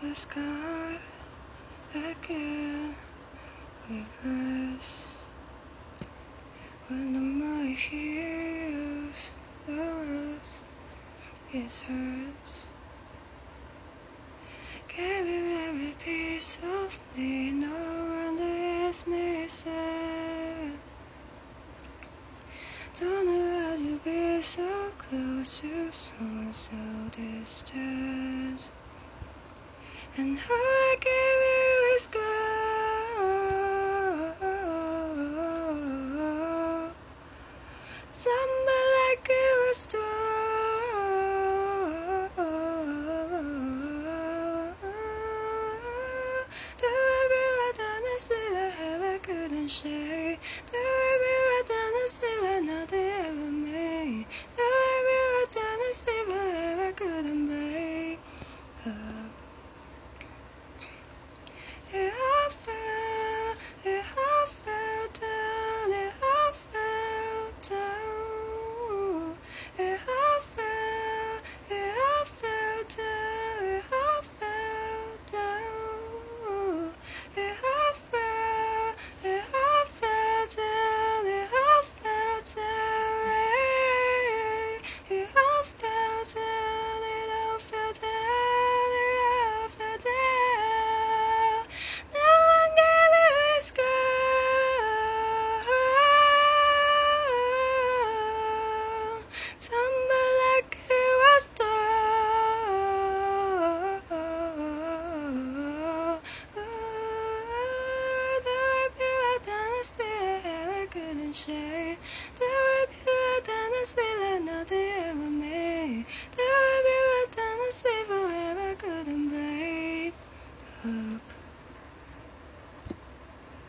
the sky again. Reverse when the mind hears the words, it hurts. Carry every piece of me, no one is missing. Don't how to be so close to someone so distant. And I gave you is gone. Somebody like you was Do I be like I share? Do I and shade. They were pure, a I another year with me.